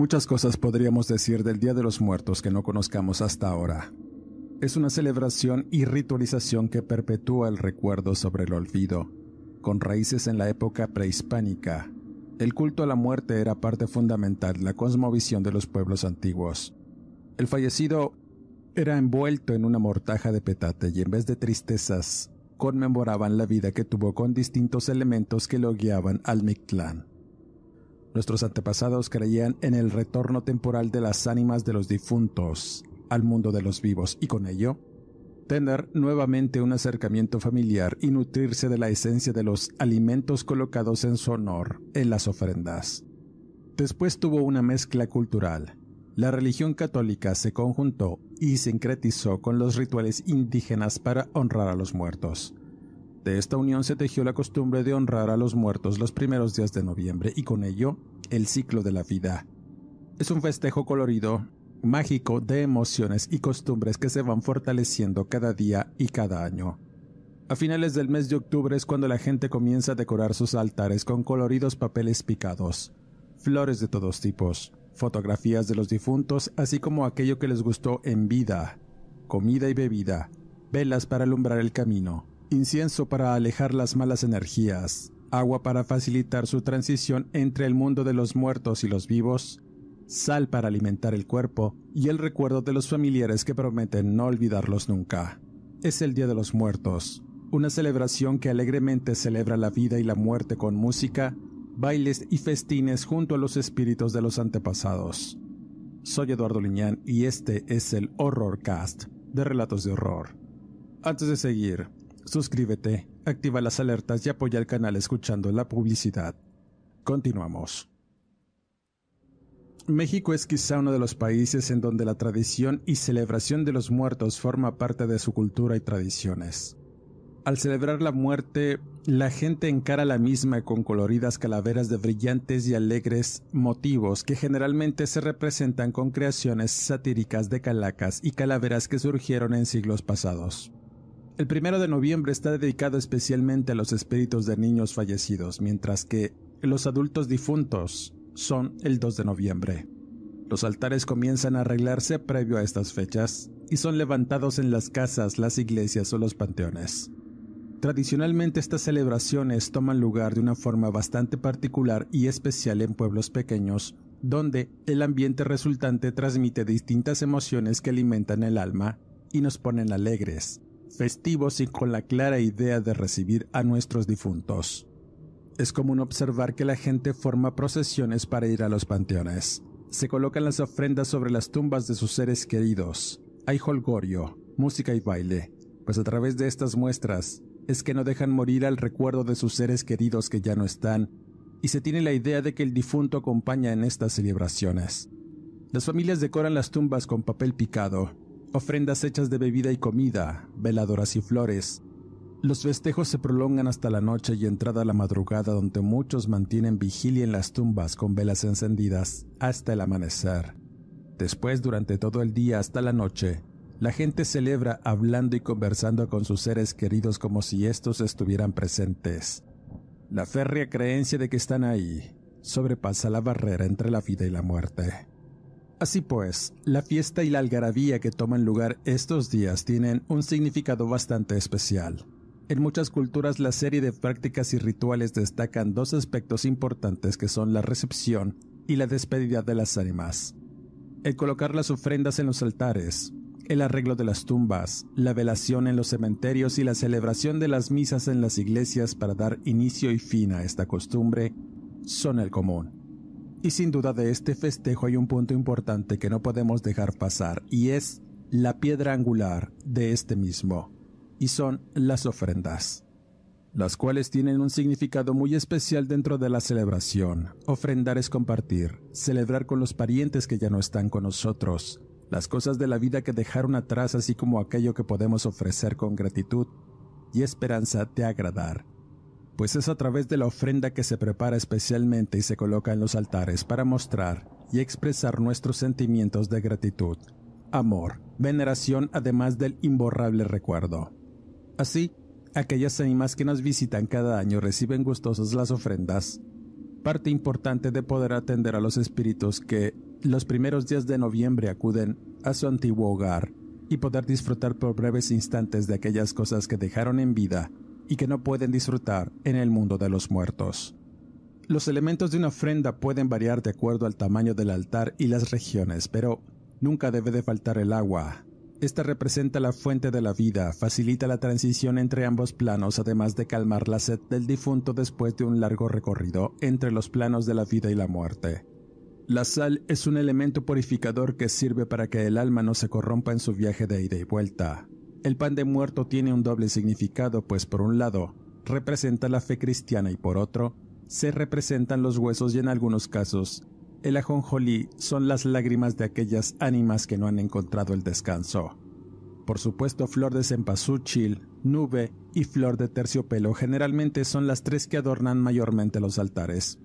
Muchas cosas podríamos decir del Día de los Muertos que no conozcamos hasta ahora. Es una celebración y ritualización que perpetúa el recuerdo sobre el olvido, con raíces en la época prehispánica. El culto a la muerte era parte fundamental de la cosmovisión de los pueblos antiguos. El fallecido era envuelto en una mortaja de petate y en vez de tristezas, conmemoraban la vida que tuvo con distintos elementos que lo guiaban al Mictlán. Nuestros antepasados creían en el retorno temporal de las ánimas de los difuntos al mundo de los vivos y con ello tener nuevamente un acercamiento familiar y nutrirse de la esencia de los alimentos colocados en su honor en las ofrendas. Después tuvo una mezcla cultural. La religión católica se conjuntó y sincretizó con los rituales indígenas para honrar a los muertos. De esta unión se tejió la costumbre de honrar a los muertos los primeros días de noviembre y con ello el ciclo de la vida. Es un festejo colorido, mágico de emociones y costumbres que se van fortaleciendo cada día y cada año. A finales del mes de octubre es cuando la gente comienza a decorar sus altares con coloridos papeles picados, flores de todos tipos, fotografías de los difuntos, así como aquello que les gustó en vida, comida y bebida, velas para alumbrar el camino, incienso para alejar las malas energías, agua para facilitar su transición entre el mundo de los muertos y los vivos, sal para alimentar el cuerpo y el recuerdo de los familiares que prometen no olvidarlos nunca. Es el Día de los Muertos, una celebración que alegremente celebra la vida y la muerte con música, bailes y festines junto a los espíritus de los antepasados. Soy Eduardo Liñán y este es el Horror Cast de Relatos de Horror. Antes de seguir, suscríbete, activa las alertas y apoya el canal escuchando la publicidad. Continuamos. México es quizá uno de los países en donde la tradición y celebración de los muertos forma parte de su cultura y tradiciones. Al celebrar la muerte, la gente encara la misma con coloridas calaveras de brillantes y alegres motivos que generalmente se representan con creaciones satíricas de calacas y calaveras que surgieron en siglos pasados. El primero de noviembre está dedicado especialmente a los espíritus de niños fallecidos, mientras que los adultos difuntos son el 2 de noviembre. Los altares comienzan a arreglarse previo a estas fechas y son levantados en las casas, las iglesias o los panteones. Tradicionalmente estas celebraciones toman lugar de una forma bastante particular y especial en pueblos pequeños, donde el ambiente resultante transmite distintas emociones que alimentan el alma y nos ponen alegres, festivos y con la clara idea de recibir a nuestros difuntos. Es común observar que la gente forma procesiones para ir a los panteones. Se colocan las ofrendas sobre las tumbas de sus seres queridos. Hay holgorio, música y baile, pues a través de estas muestras es que no dejan morir al recuerdo de sus seres queridos que ya no están, y se tiene la idea de que el difunto acompaña en estas celebraciones. Las familias decoran las tumbas con papel picado, ofrendas hechas de bebida y comida, veladoras y flores. Los festejos se prolongan hasta la noche y entrada la madrugada donde muchos mantienen vigilia en las tumbas con velas encendidas hasta el amanecer. Después, durante todo el día hasta la noche, la gente celebra hablando y conversando con sus seres queridos como si estos estuvieran presentes. La férrea creencia de que están ahí sobrepasa la barrera entre la vida y la muerte. Así pues, la fiesta y la algarabía que toman lugar estos días tienen un significado bastante especial. En muchas culturas la serie de prácticas y rituales destacan dos aspectos importantes que son la recepción y la despedida de las ánimas. El colocar las ofrendas en los altares, el arreglo de las tumbas, la velación en los cementerios y la celebración de las misas en las iglesias para dar inicio y fin a esta costumbre son el común. Y sin duda de este festejo hay un punto importante que no podemos dejar pasar y es la piedra angular de este mismo, y son las ofrendas, las cuales tienen un significado muy especial dentro de la celebración. Ofrendar es compartir, celebrar con los parientes que ya no están con nosotros, las cosas de la vida que dejaron atrás así como aquello que podemos ofrecer con gratitud y esperanza de agradar pues es a través de la ofrenda que se prepara especialmente y se coloca en los altares para mostrar y expresar nuestros sentimientos de gratitud, amor, veneración, además del imborrable recuerdo. Así, aquellas ánimas que nos visitan cada año reciben gustosas las ofrendas, parte importante de poder atender a los espíritus que los primeros días de noviembre acuden a su antiguo hogar y poder disfrutar por breves instantes de aquellas cosas que dejaron en vida y que no pueden disfrutar en el mundo de los muertos. Los elementos de una ofrenda pueden variar de acuerdo al tamaño del altar y las regiones, pero nunca debe de faltar el agua. Esta representa la fuente de la vida, facilita la transición entre ambos planos, además de calmar la sed del difunto después de un largo recorrido entre los planos de la vida y la muerte. La sal es un elemento purificador que sirve para que el alma no se corrompa en su viaje de ida y vuelta. El pan de muerto tiene un doble significado, pues por un lado, representa la fe cristiana y por otro, se representan los huesos y en algunos casos, el ajonjolí son las lágrimas de aquellas ánimas que no han encontrado el descanso. Por supuesto, flor de cempasúchil, nube y flor de terciopelo generalmente son las tres que adornan mayormente los altares.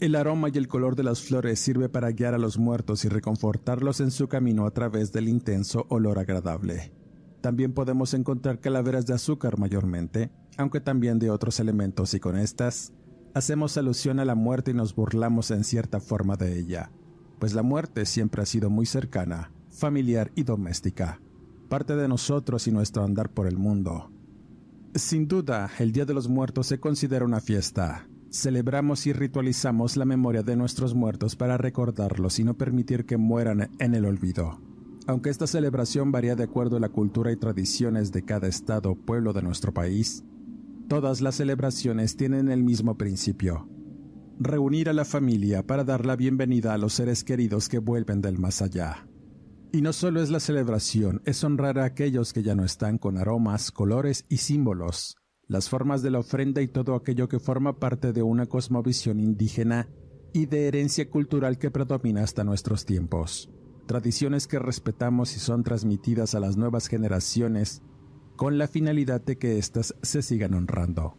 El aroma y el color de las flores sirve para guiar a los muertos y reconfortarlos en su camino a través del intenso olor agradable. También podemos encontrar calaveras de azúcar mayormente, aunque también de otros elementos y con estas hacemos alusión a la muerte y nos burlamos en cierta forma de ella, pues la muerte siempre ha sido muy cercana, familiar y doméstica, parte de nosotros y nuestro andar por el mundo. Sin duda, el Día de los Muertos se considera una fiesta. Celebramos y ritualizamos la memoria de nuestros muertos para recordarlos y no permitir que mueran en el olvido. Aunque esta celebración varía de acuerdo a la cultura y tradiciones de cada estado o pueblo de nuestro país, todas las celebraciones tienen el mismo principio. Reunir a la familia para dar la bienvenida a los seres queridos que vuelven del más allá. Y no solo es la celebración, es honrar a aquellos que ya no están con aromas, colores y símbolos, las formas de la ofrenda y todo aquello que forma parte de una cosmovisión indígena y de herencia cultural que predomina hasta nuestros tiempos tradiciones que respetamos y son transmitidas a las nuevas generaciones con la finalidad de que éstas se sigan honrando.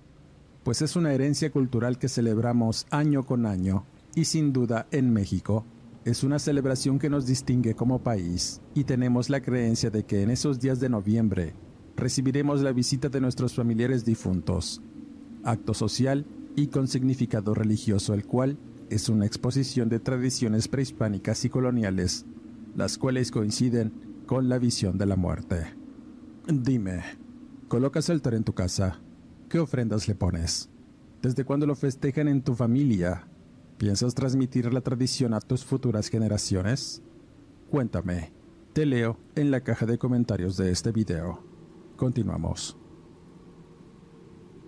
Pues es una herencia cultural que celebramos año con año y sin duda en México es una celebración que nos distingue como país y tenemos la creencia de que en esos días de noviembre recibiremos la visita de nuestros familiares difuntos, acto social y con significado religioso el cual es una exposición de tradiciones prehispánicas y coloniales las cuales coinciden con la visión de la muerte. Dime, colocas altar en tu casa, ¿qué ofrendas le pones? ¿Desde cuándo lo festejan en tu familia? ¿Piensas transmitir la tradición a tus futuras generaciones? Cuéntame, te leo en la caja de comentarios de este video. Continuamos.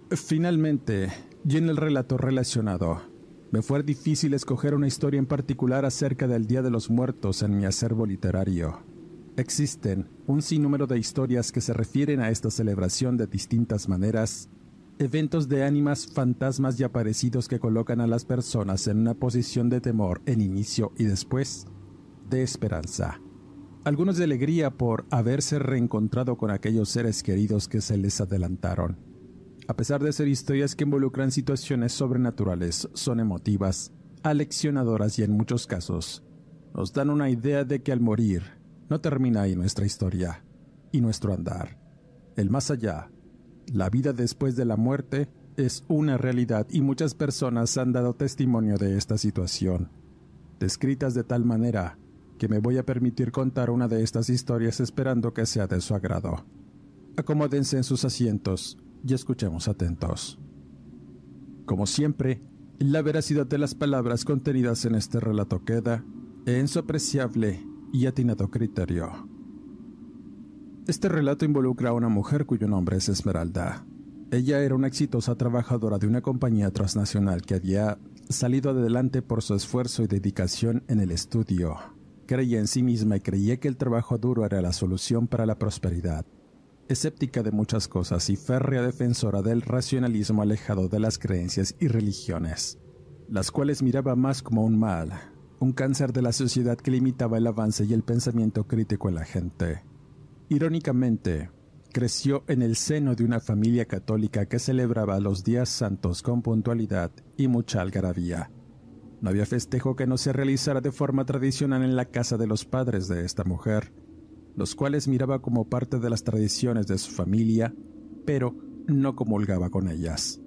Finalmente, y en el relato relacionado, me fue difícil escoger una historia en particular acerca del Día de los Muertos en mi acervo literario. Existen un sinnúmero de historias que se refieren a esta celebración de distintas maneras, eventos de ánimas, fantasmas y aparecidos que colocan a las personas en una posición de temor en inicio y después de esperanza. Algunos de alegría por haberse reencontrado con aquellos seres queridos que se les adelantaron a pesar de ser historias que involucran situaciones sobrenaturales, son emotivas, aleccionadoras y en muchos casos nos dan una idea de que al morir no termina ahí nuestra historia y nuestro andar. El más allá, la vida después de la muerte, es una realidad y muchas personas han dado testimonio de esta situación, descritas de tal manera que me voy a permitir contar una de estas historias esperando que sea de su agrado. Acomódense en sus asientos y escuchemos atentos. Como siempre, La veracidad de las palabras contenidas en este relato queda en su apreciable y atinado criterio. Este relato involucra a una mujer cuyo nombre es Esmeralda. Ella era una exitosa trabajadora de una compañía transnacional que había salido adelante por su esfuerzo y dedicación en el estudio. Creía en sí misma y creía que el trabajo duro era la solución para la prosperidad. Escéptica de muchas cosas y férrea defensora del racionalismo alejado de las creencias y religiones, las cuales miraba más como un mal, un cáncer de la sociedad que limitaba el avance y el pensamiento crítico en la gente. Irónicamente, creció en el seno de una familia católica que celebraba los días santos con puntualidad y mucha algarabía. No había festejo que no se realizara de forma tradicional en la casa de los padres de esta mujer, los cuales miraba como parte de las tradiciones de su familia, pero no comulgaba con ellas.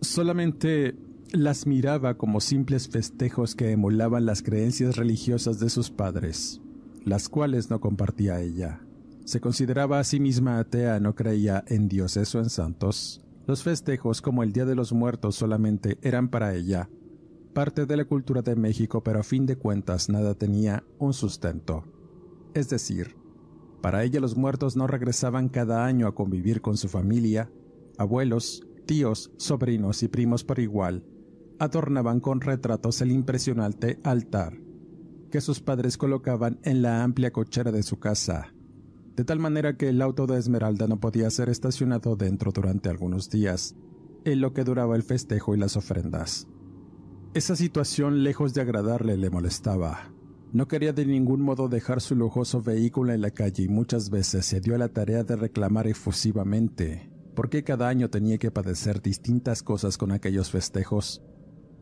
Solamente las miraba como simples festejos que emulaban las creencias religiosas de sus padres, las cuales no compartía ella. Se consideraba a sí misma atea, no creía en dioses o en santos. Los festejos como el Día de los Muertos solamente eran para ella parte de la cultura de México, pero a fin de cuentas nada tenía un sustento. Es decir, para ella los muertos no regresaban cada año a convivir con su familia, abuelos, tíos, sobrinos y primos por igual, adornaban con retratos el impresionante altar que sus padres colocaban en la amplia cochera de su casa, de tal manera que el auto de Esmeralda no podía ser estacionado dentro durante algunos días, en lo que duraba el festejo y las ofrendas. Esa situación, lejos de agradarle, le molestaba. No quería de ningún modo dejar su lujoso vehículo en la calle y muchas veces se dio a la tarea de reclamar efusivamente, porque cada año tenía que padecer distintas cosas con aquellos festejos,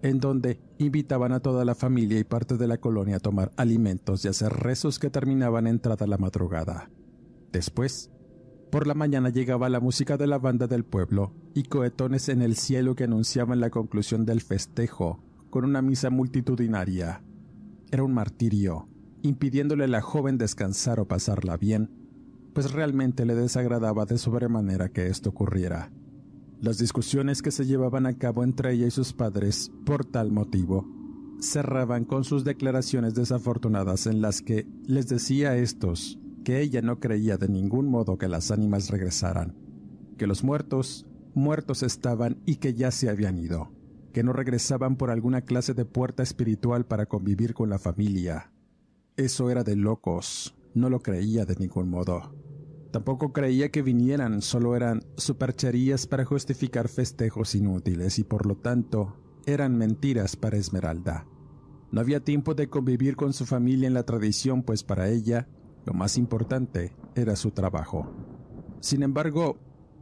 en donde invitaban a toda la familia y parte de la colonia a tomar alimentos y hacer rezos que terminaban entrada la madrugada. Después, por la mañana llegaba la música de la banda del pueblo y cohetones en el cielo que anunciaban la conclusión del festejo con una misa multitudinaria. Era un martirio, impidiéndole a la joven descansar o pasarla bien, pues realmente le desagradaba de sobremanera que esto ocurriera. Las discusiones que se llevaban a cabo entre ella y sus padres por tal motivo cerraban con sus declaraciones desafortunadas en las que les decía a estos que ella no creía de ningún modo que las ánimas regresaran, que los muertos, muertos estaban y que ya se habían ido, que no regresaban por alguna clase de puerta espiritual para convivir con la familia. Eso era de locos, no lo creía de ningún modo. Tampoco creía que vinieran, solo eran supercherías para justificar festejos inútiles y por lo tanto eran mentiras para Esmeralda. No había tiempo de convivir con su familia en la tradición, pues para ella lo más importante era su trabajo. Sin embargo,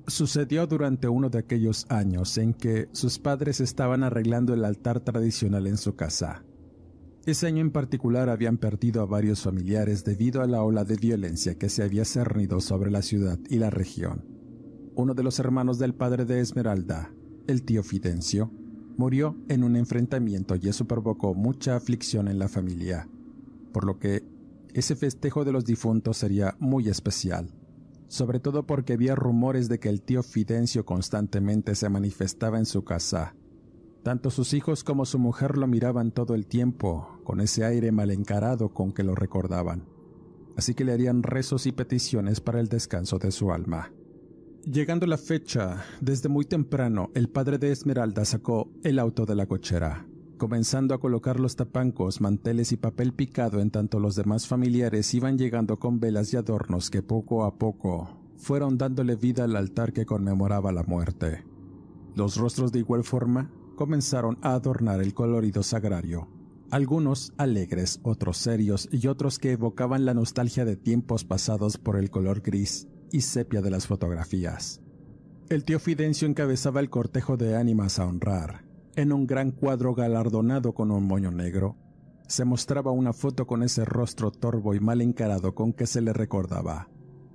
sucedió durante uno de aquellos años en que sus padres estaban arreglando el altar tradicional en su casa. Ese año en particular habían perdido a varios familiares debido a la ola de violencia que se había cernido sobre la ciudad y la región. Uno de los hermanos del padre de Esmeralda, el tío Fidencio, murió en un enfrentamiento y eso provocó mucha aflicción en la familia, por lo que ese festejo de los difuntos sería muy especial, sobre todo porque había rumores de que el tío Fidencio constantemente se manifestaba en su casa. Tanto sus hijos como su mujer lo miraban todo el tiempo, con ese aire mal encarado con que lo recordaban, así que le harían rezos y peticiones para el descanso de su alma. Llegando la fecha, desde muy temprano, el padre de Esmeralda sacó el auto de la cochera comenzando a colocar los tapancos, manteles y papel picado en tanto los demás familiares iban llegando con velas y adornos que poco a poco fueron dándole vida al altar que conmemoraba la muerte. Los rostros de igual forma comenzaron a adornar el colorido sagrario, algunos alegres, otros serios y otros que evocaban la nostalgia de tiempos pasados por el color gris y sepia de las fotografías. El tío Fidencio encabezaba el cortejo de ánimas a honrar, en un gran cuadro galardonado con un moño negro, se mostraba una foto con ese rostro torvo y mal encarado con que se le recordaba.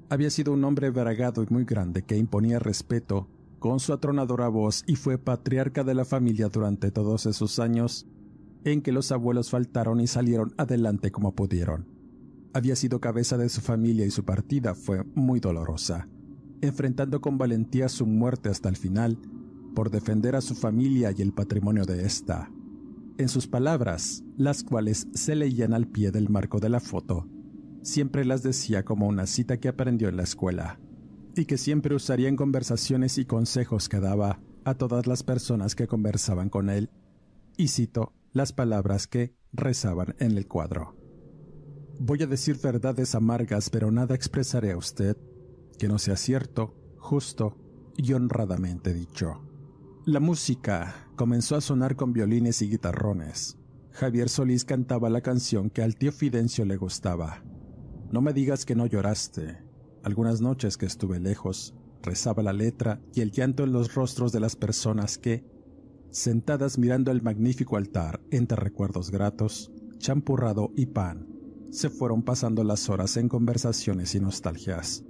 Había sido un hombre bragado y muy grande que imponía respeto con su atronadora voz y fue patriarca de la familia durante todos esos años en que los abuelos faltaron y salieron adelante como pudieron. Había sido cabeza de su familia y su partida fue muy dolorosa. Enfrentando con valentía su muerte hasta el final, por defender a su familia y el patrimonio de ésta. En sus palabras, las cuales se leían al pie del marco de la foto, siempre las decía como una cita que aprendió en la escuela y que siempre usaría en conversaciones y consejos que daba a todas las personas que conversaban con él. Y cito las palabras que rezaban en el cuadro. Voy a decir verdades amargas, pero nada expresaré a usted que no sea cierto, justo y honradamente dicho. La música comenzó a sonar con violines y guitarrones. Javier Solís cantaba la canción que al tío Fidencio le gustaba. No me digas que no lloraste. Algunas noches que estuve lejos, rezaba la letra y el llanto en los rostros de las personas que, sentadas mirando el magnífico altar entre recuerdos gratos, champurrado y pan, se fueron pasando las horas en conversaciones y nostalgias.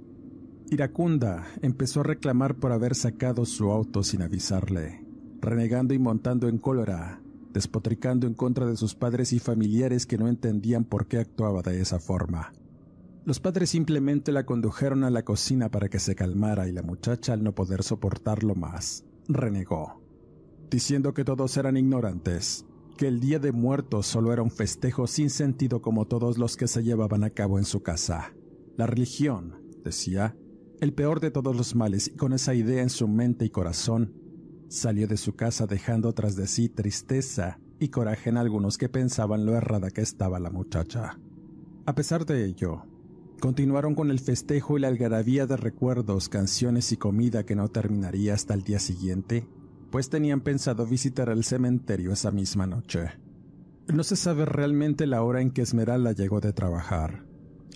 Iracunda empezó a reclamar por haber sacado su auto sin avisarle, renegando y montando en cólera, despotricando en contra de sus padres y familiares que no entendían por qué actuaba de esa forma. Los padres simplemente la condujeron a la cocina para que se calmara y la muchacha, al no poder soportarlo más, renegó, diciendo que todos eran ignorantes, que el Día de Muertos solo era un festejo sin sentido como todos los que se llevaban a cabo en su casa. La religión, decía, el peor de todos los males, y con esa idea en su mente y corazón, salió de su casa dejando tras de sí tristeza y coraje en algunos que pensaban lo errada que estaba la muchacha. A pesar de ello, continuaron con el festejo y la algarabía de recuerdos, canciones y comida que no terminaría hasta el día siguiente, pues tenían pensado visitar el cementerio esa misma noche. No se sabe realmente la hora en que Esmeralda llegó de trabajar,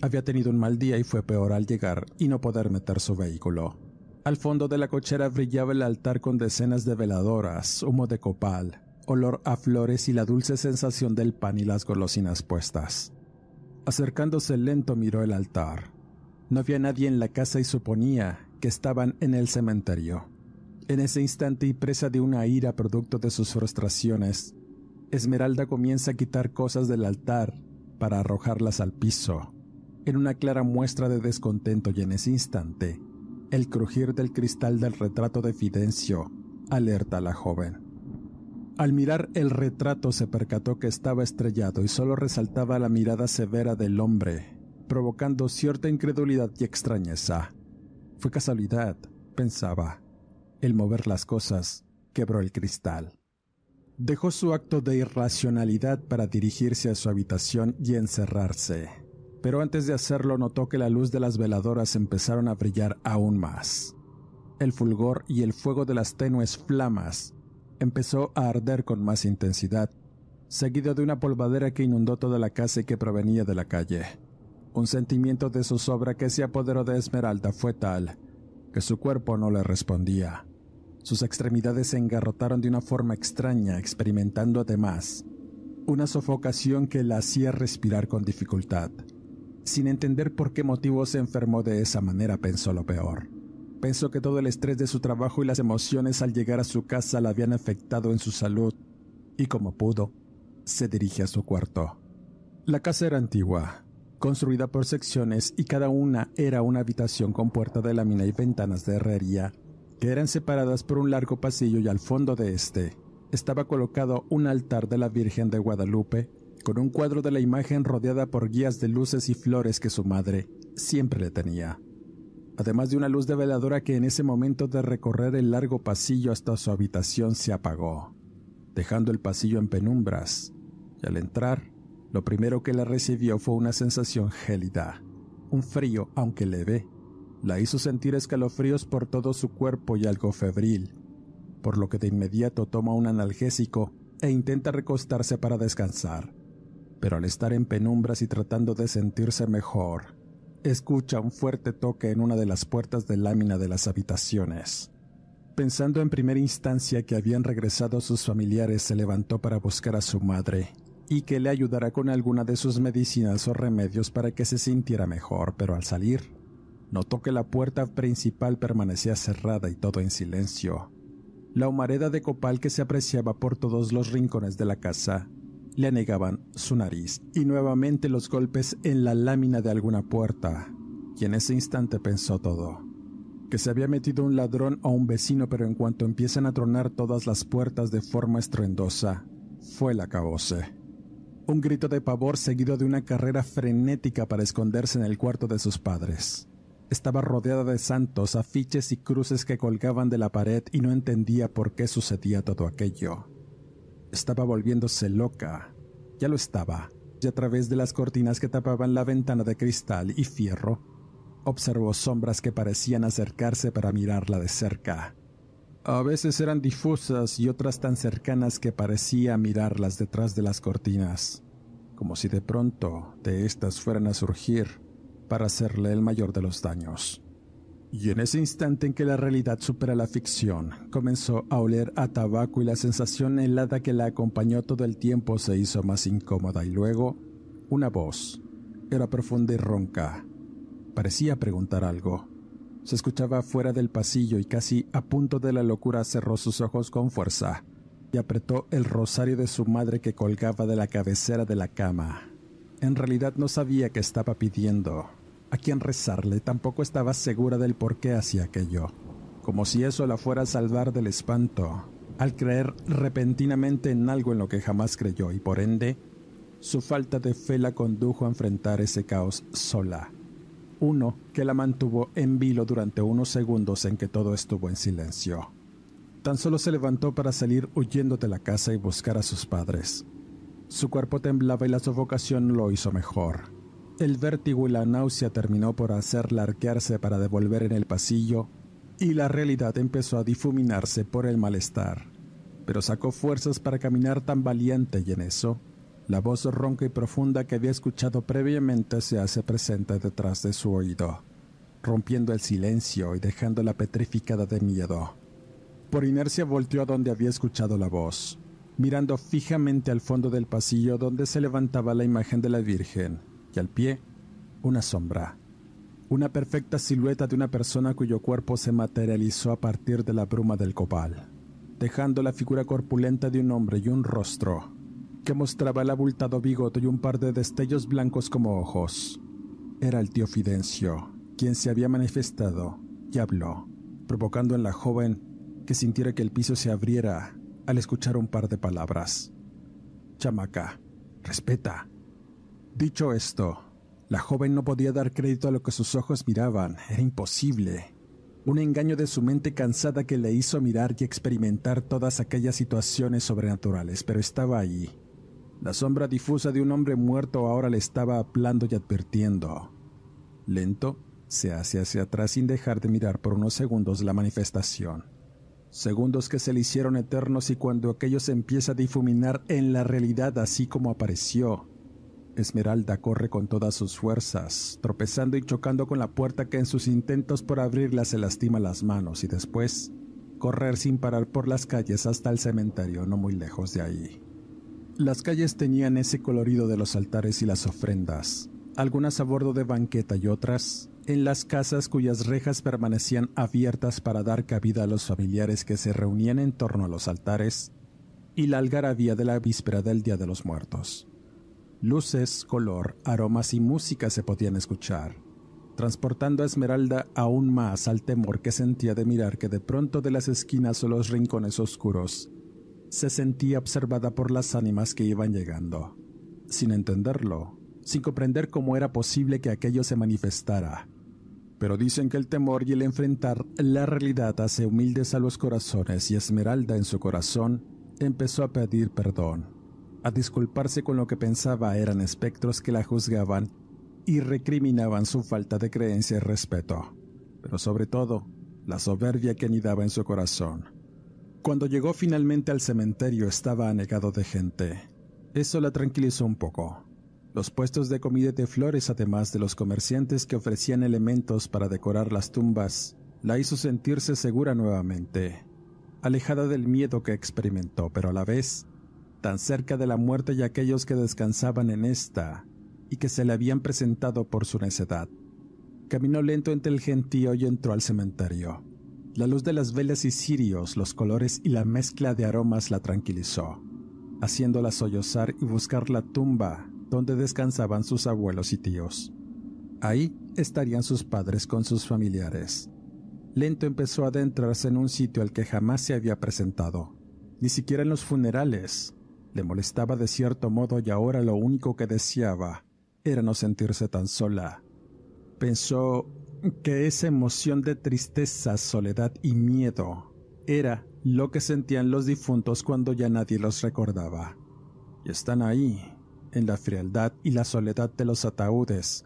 había tenido un mal día y fue peor al llegar y no poder meter su vehículo. Al fondo de la cochera brillaba el altar con decenas de veladoras, humo de copal, olor a flores y la dulce sensación del pan y las golosinas puestas. Acercándose lento miró el altar. No había nadie en la casa y suponía que estaban en el cementerio. En ese instante y presa de una ira producto de sus frustraciones, Esmeralda comienza a quitar cosas del altar para arrojarlas al piso en una clara muestra de descontento y en ese instante, el crujir del cristal del retrato de Fidencio alerta a la joven. Al mirar el retrato se percató que estaba estrellado y solo resaltaba la mirada severa del hombre, provocando cierta incredulidad y extrañeza. Fue casualidad, pensaba. El mover las cosas quebró el cristal. Dejó su acto de irracionalidad para dirigirse a su habitación y encerrarse pero antes de hacerlo notó que la luz de las veladoras empezaron a brillar aún más. El fulgor y el fuego de las tenues flamas empezó a arder con más intensidad, seguido de una polvadera que inundó toda la casa y que provenía de la calle. Un sentimiento de zozobra que se apoderó de Esmeralda fue tal que su cuerpo no le respondía. Sus extremidades se engarrotaron de una forma extraña, experimentando además una sofocación que la hacía respirar con dificultad. Sin entender por qué motivo se enfermó de esa manera, pensó lo peor. Pensó que todo el estrés de su trabajo y las emociones al llegar a su casa la habían afectado en su salud, y como pudo, se dirige a su cuarto. La casa era antigua, construida por secciones y cada una era una habitación con puerta de lámina y ventanas de herrería, que eran separadas por un largo pasillo y al fondo de este estaba colocado un altar de la Virgen de Guadalupe con un cuadro de la imagen rodeada por guías de luces y flores que su madre siempre le tenía, además de una luz de veladora que en ese momento de recorrer el largo pasillo hasta su habitación se apagó, dejando el pasillo en penumbras, y al entrar, lo primero que la recibió fue una sensación gélida, un frío, aunque leve, la hizo sentir escalofríos por todo su cuerpo y algo febril, por lo que de inmediato toma un analgésico e intenta recostarse para descansar pero al estar en penumbras y tratando de sentirse mejor, escucha un fuerte toque en una de las puertas de lámina de las habitaciones. Pensando en primera instancia que habían regresado sus familiares, se levantó para buscar a su madre y que le ayudara con alguna de sus medicinas o remedios para que se sintiera mejor, pero al salir, notó que la puerta principal permanecía cerrada y todo en silencio. La humareda de copal que se apreciaba por todos los rincones de la casa le anegaban su nariz y nuevamente los golpes en la lámina de alguna puerta, y en ese instante pensó todo. que se había metido un ladrón o un vecino, pero en cuanto empiezan a tronar todas las puertas de forma estruendosa, fue la acabose. Un grito de pavor seguido de una carrera frenética para esconderse en el cuarto de sus padres. Estaba rodeada de santos, afiches y cruces que colgaban de la pared y no entendía por qué sucedía todo aquello. Estaba volviéndose loca. Ya lo estaba, y a través de las cortinas que tapaban la ventana de cristal y fierro, observó sombras que parecían acercarse para mirarla de cerca. A veces eran difusas y otras tan cercanas que parecía mirarlas detrás de las cortinas, como si de pronto de éstas fueran a surgir para hacerle el mayor de los daños. Y en ese instante en que la realidad supera la ficción, comenzó a oler a tabaco y la sensación helada que la acompañó todo el tiempo se hizo más incómoda y luego una voz. Era profunda y ronca. Parecía preguntar algo. Se escuchaba fuera del pasillo y casi a punto de la locura cerró sus ojos con fuerza y apretó el rosario de su madre que colgaba de la cabecera de la cama. En realidad no sabía qué estaba pidiendo, a quién rezarle, tampoco estaba segura del por qué hacía aquello, como si eso la fuera a salvar del espanto, al creer repentinamente en algo en lo que jamás creyó y por ende, su falta de fe la condujo a enfrentar ese caos sola uno que la mantuvo en vilo durante unos segundos en que todo estuvo en silencio. Tan solo se levantó para salir huyendo de la casa y buscar a sus padres. Su cuerpo temblaba y la sofocación lo hizo mejor. El vértigo y la náusea terminó por hacerla arquearse para devolver en el pasillo y la realidad empezó a difuminarse por el malestar. Pero sacó fuerzas para caminar tan valiente y en eso la voz ronca y profunda que había escuchado previamente se hace presente detrás de su oído, rompiendo el silencio y dejándola petrificada de miedo. Por inercia volteó a donde había escuchado la voz, mirando fijamente al fondo del pasillo donde se levantaba la imagen de la Virgen, y al pie, una sombra. Una perfecta silueta de una persona cuyo cuerpo se materializó a partir de la bruma del copal, dejando la figura corpulenta de un hombre y un rostro que mostraba el abultado bigote y un par de destellos blancos como ojos. Era el tío Fidencio, quien se había manifestado y habló, provocando en la joven que sintiera que el piso se abriera al escuchar un par de palabras. Chamaca, respeta. Dicho esto, la joven no podía dar crédito a lo que sus ojos miraban, era imposible. Un engaño de su mente cansada que le hizo mirar y experimentar todas aquellas situaciones sobrenaturales, pero estaba ahí, la sombra difusa de un hombre muerto ahora le estaba hablando y advirtiendo. Lento, se hace hacia atrás sin dejar de mirar por unos segundos la manifestación. Segundos que se le hicieron eternos y cuando aquello se empieza a difuminar en la realidad así como apareció, Esmeralda corre con todas sus fuerzas, tropezando y chocando con la puerta que en sus intentos por abrirla se lastima las manos y después correr sin parar por las calles hasta el cementerio no muy lejos de ahí. Las calles tenían ese colorido de los altares y las ofrendas, algunas a bordo de banqueta y otras en las casas cuyas rejas permanecían abiertas para dar cabida a los familiares que se reunían en torno a los altares y la algarabía de la víspera del Día de los Muertos. Luces, color, aromas y música se podían escuchar, transportando a Esmeralda aún más al temor que sentía de mirar que de pronto de las esquinas o los rincones oscuros se sentía observada por las ánimas que iban llegando, sin entenderlo, sin comprender cómo era posible que aquello se manifestara. Pero dicen que el temor y el enfrentar la realidad hace humildes a los corazones y Esmeralda en su corazón empezó a pedir perdón, a disculparse con lo que pensaba eran espectros que la juzgaban y recriminaban su falta de creencia y respeto, pero sobre todo la soberbia que anidaba en su corazón. Cuando llegó finalmente al cementerio estaba anegado de gente. Eso la tranquilizó un poco. Los puestos de comida de flores, además de los comerciantes que ofrecían elementos para decorar las tumbas, la hizo sentirse segura nuevamente, alejada del miedo que experimentó, pero a la vez tan cerca de la muerte y aquellos que descansaban en esta y que se le habían presentado por su necedad. Caminó lento entre el gentío y entró al cementerio. La luz de las velas y cirios, los colores y la mezcla de aromas la tranquilizó, haciéndola sollozar y buscar la tumba donde descansaban sus abuelos y tíos. Ahí estarían sus padres con sus familiares. lento empezó a adentrarse en un sitio al que jamás se había presentado, ni siquiera en los funerales. Le molestaba de cierto modo y ahora lo único que deseaba era no sentirse tan sola. Pensó que esa emoción de tristeza, soledad y miedo era lo que sentían los difuntos cuando ya nadie los recordaba. Y están ahí, en la frialdad y la soledad de los ataúdes,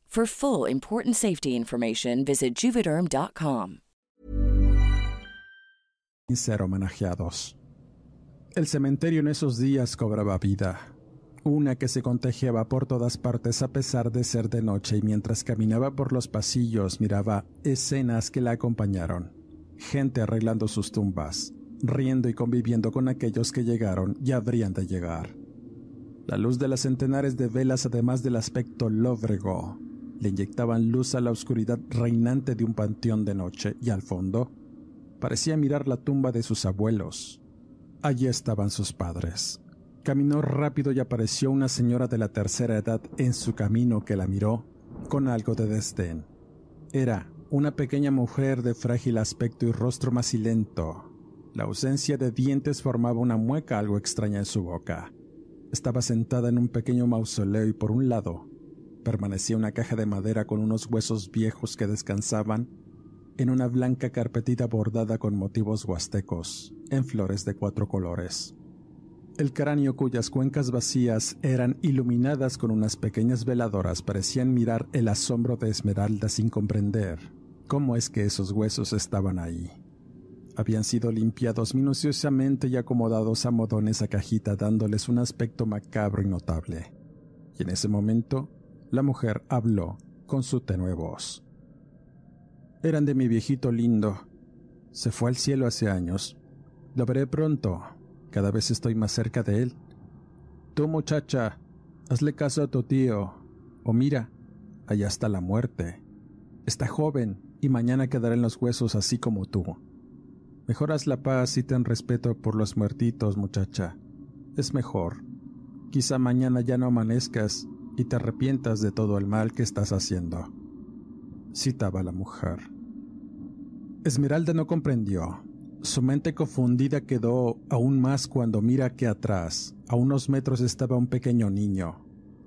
For full important safety information, visit juvederm.com. ser homenajeados. El cementerio en esos días cobraba vida, una que se contagiaba por todas partes a pesar de ser de noche y mientras caminaba por los pasillos miraba escenas que la acompañaron, gente arreglando sus tumbas, riendo y conviviendo con aquellos que llegaron y habrían de llegar. La luz de las centenares de velas, además del aspecto lóbrego, le inyectaban luz a la oscuridad reinante de un panteón de noche y al fondo parecía mirar la tumba de sus abuelos. Allí estaban sus padres. Caminó rápido y apareció una señora de la tercera edad en su camino que la miró con algo de desdén. Era una pequeña mujer de frágil aspecto y rostro macilento. La ausencia de dientes formaba una mueca algo extraña en su boca. Estaba sentada en un pequeño mausoleo y por un lado permanecía una caja de madera con unos huesos viejos que descansaban en una blanca carpetita bordada con motivos huastecos, en flores de cuatro colores. El cráneo cuyas cuencas vacías eran iluminadas con unas pequeñas veladoras parecían mirar el asombro de Esmeralda sin comprender cómo es que esos huesos estaban ahí. Habían sido limpiados minuciosamente y acomodados a modo en esa cajita dándoles un aspecto macabro y notable. Y en ese momento la mujer habló con su tenue voz. Eran de mi viejito lindo. Se fue al cielo hace años. Lo veré pronto. Cada vez estoy más cerca de él. Tú, muchacha, hazle caso a tu tío. O mira, allá está la muerte. Está joven y mañana quedará en los huesos así como tú. Mejoras la paz y ten respeto por los muertitos, muchacha. Es mejor. Quizá mañana ya no amanezcas y te arrepientas de todo el mal que estás haciendo. Citaba la mujer. Esmeralda no comprendió. Su mente confundida quedó aún más cuando mira que atrás, a unos metros, estaba un pequeño niño.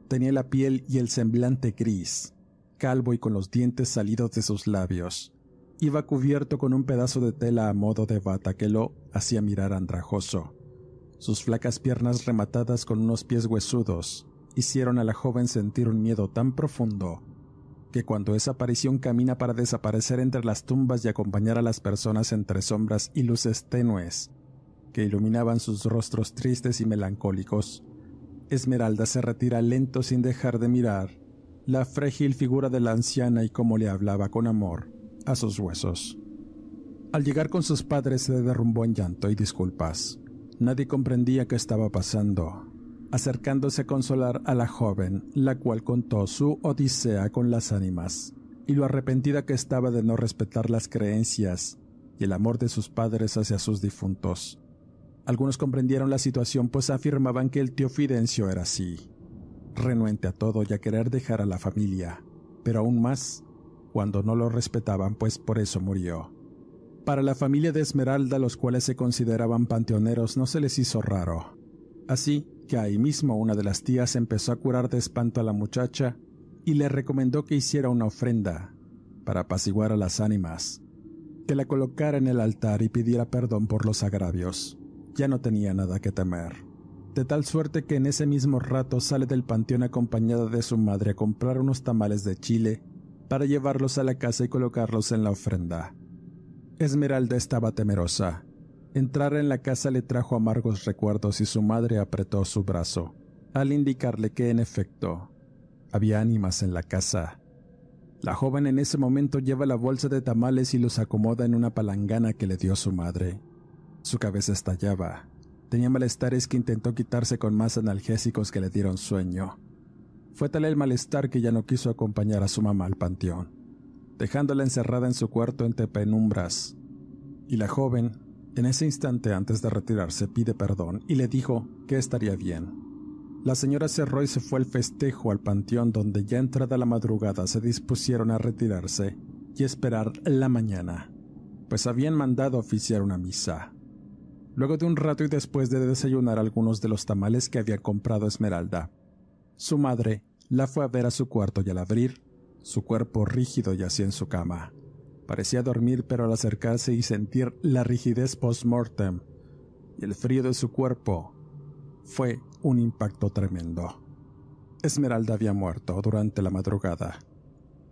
Tenía la piel y el semblante gris, calvo y con los dientes salidos de sus labios. Iba cubierto con un pedazo de tela a modo de bata que lo hacía mirar andrajoso. Sus flacas piernas rematadas con unos pies huesudos hicieron a la joven sentir un miedo tan profundo que cuando esa aparición camina para desaparecer entre las tumbas y acompañar a las personas entre sombras y luces tenues que iluminaban sus rostros tristes y melancólicos, Esmeralda se retira lento sin dejar de mirar la frágil figura de la anciana y cómo le hablaba con amor a sus huesos. Al llegar con sus padres se derrumbó en llanto y disculpas. Nadie comprendía qué estaba pasando. Acercándose a consolar a la joven, la cual contó su odisea con las ánimas, y lo arrepentida que estaba de no respetar las creencias y el amor de sus padres hacia sus difuntos. Algunos comprendieron la situación pues afirmaban que el tío Fidencio era así, renuente a todo y a querer dejar a la familia, pero aún más cuando no lo respetaban pues por eso murió. Para la familia de Esmeralda, los cuales se consideraban panteoneros, no se les hizo raro. Así que ahí mismo una de las tías empezó a curar de espanto a la muchacha y le recomendó que hiciera una ofrenda para apaciguar a las ánimas, que la colocara en el altar y pidiera perdón por los agravios. Ya no tenía nada que temer. De tal suerte que en ese mismo rato sale del panteón acompañada de su madre a comprar unos tamales de chile para llevarlos a la casa y colocarlos en la ofrenda. Esmeralda estaba temerosa. Entrar en la casa le trajo amargos recuerdos y su madre apretó su brazo, al indicarle que en efecto había ánimas en la casa. La joven en ese momento lleva la bolsa de tamales y los acomoda en una palangana que le dio su madre. Su cabeza estallaba. Tenía malestares que intentó quitarse con más analgésicos que le dieron sueño. Fue tal el malestar que ya no quiso acompañar a su mamá al panteón, dejándola encerrada en su cuarto entre penumbras. Y la joven, en ese instante antes de retirarse, pide perdón y le dijo que estaría bien. La señora cerró y se fue al festejo al panteón donde ya entrada la madrugada se dispusieron a retirarse y esperar la mañana, pues habían mandado oficiar una misa. Luego de un rato y después de desayunar algunos de los tamales que había comprado Esmeralda, su madre la fue a ver a su cuarto y al abrir, su cuerpo rígido yacía en su cama. Parecía dormir, pero al acercarse y sentir la rigidez post-mortem y el frío de su cuerpo, fue un impacto tremendo. Esmeralda había muerto durante la madrugada.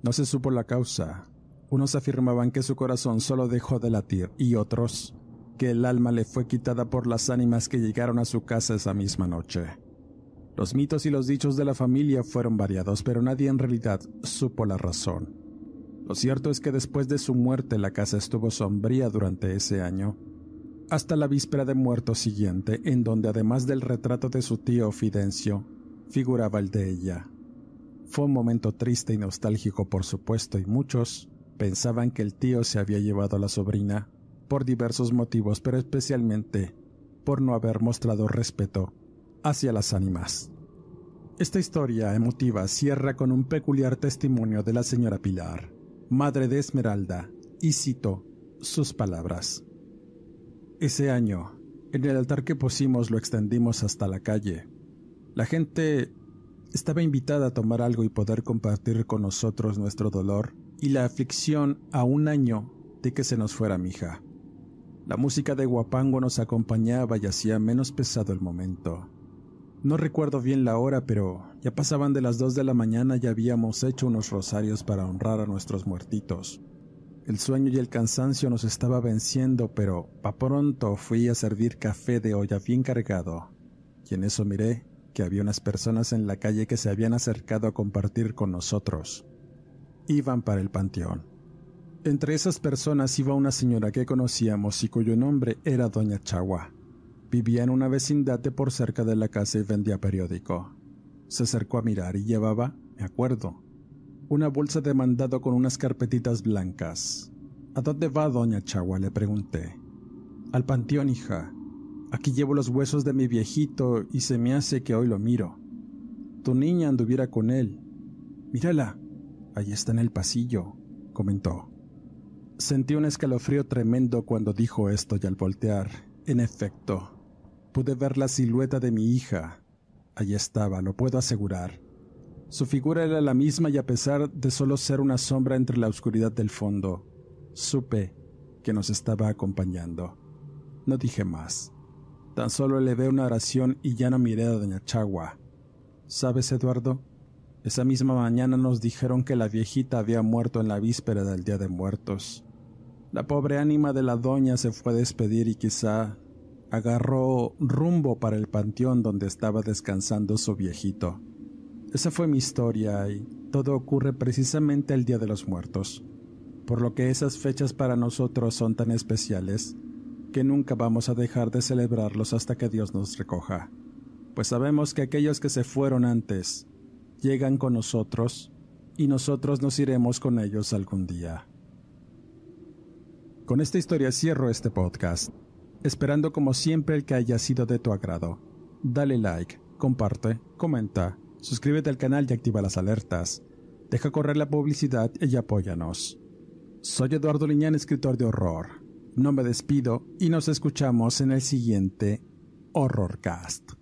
No se supo la causa. Unos afirmaban que su corazón solo dejó de latir y otros que el alma le fue quitada por las ánimas que llegaron a su casa esa misma noche. Los mitos y los dichos de la familia fueron variados, pero nadie en realidad supo la razón. Lo cierto es que después de su muerte la casa estuvo sombría durante ese año hasta la víspera de muerto siguiente, en donde además del retrato de su tío Fidencio, figuraba el de ella. Fue un momento triste y nostálgico, por supuesto, y muchos pensaban que el tío se había llevado a la sobrina por diversos motivos, pero especialmente por no haber mostrado respeto hacia las ánimas. Esta historia emotiva cierra con un peculiar testimonio de la señora Pilar, madre de Esmeralda, y cito sus palabras. Ese año, en el altar que pusimos lo extendimos hasta la calle. La gente estaba invitada a tomar algo y poder compartir con nosotros nuestro dolor y la aflicción a un año de que se nos fuera mi hija. La música de Guapango nos acompañaba y hacía menos pesado el momento. No recuerdo bien la hora, pero ya pasaban de las dos de la mañana y habíamos hecho unos rosarios para honrar a nuestros muertitos. El sueño y el cansancio nos estaba venciendo, pero pa pronto fui a servir café de olla bien cargado, y en eso miré que había unas personas en la calle que se habían acercado a compartir con nosotros. Iban para el panteón. Entre esas personas iba una señora que conocíamos y cuyo nombre era Doña Chagua. Vivía en una vecindad de por cerca de la casa y vendía periódico. Se acercó a mirar y llevaba, me acuerdo, una bolsa de mandado con unas carpetitas blancas. ¿A dónde va, doña Chagua? le pregunté. Al panteón, hija. Aquí llevo los huesos de mi viejito y se me hace que hoy lo miro. Tu niña anduviera con él. Mírala. Ahí está en el pasillo, comentó. Sentí un escalofrío tremendo cuando dijo esto y al voltear, en efecto, pude ver la silueta de mi hija. Allí estaba, lo puedo asegurar. Su figura era la misma y a pesar de solo ser una sombra entre la oscuridad del fondo, supe que nos estaba acompañando. No dije más. Tan solo elevé una oración y ya no miré a doña Chagua. ¿Sabes, Eduardo? Esa misma mañana nos dijeron que la viejita había muerto en la víspera del Día de Muertos. La pobre ánima de la doña se fue a despedir y quizá agarró rumbo para el panteón donde estaba descansando su viejito. Esa fue mi historia y todo ocurre precisamente el Día de los Muertos, por lo que esas fechas para nosotros son tan especiales que nunca vamos a dejar de celebrarlos hasta que Dios nos recoja. pues sabemos que aquellos que se fueron antes llegan con nosotros y nosotros nos iremos con ellos algún día. Con esta historia cierro este podcast, esperando como siempre el que haya sido de tu agrado. Dale like, comparte, comenta, suscríbete al canal y activa las alertas. Deja correr la publicidad y apóyanos. Soy Eduardo Liñán, escritor de horror. No me despido y nos escuchamos en el siguiente Horrorcast.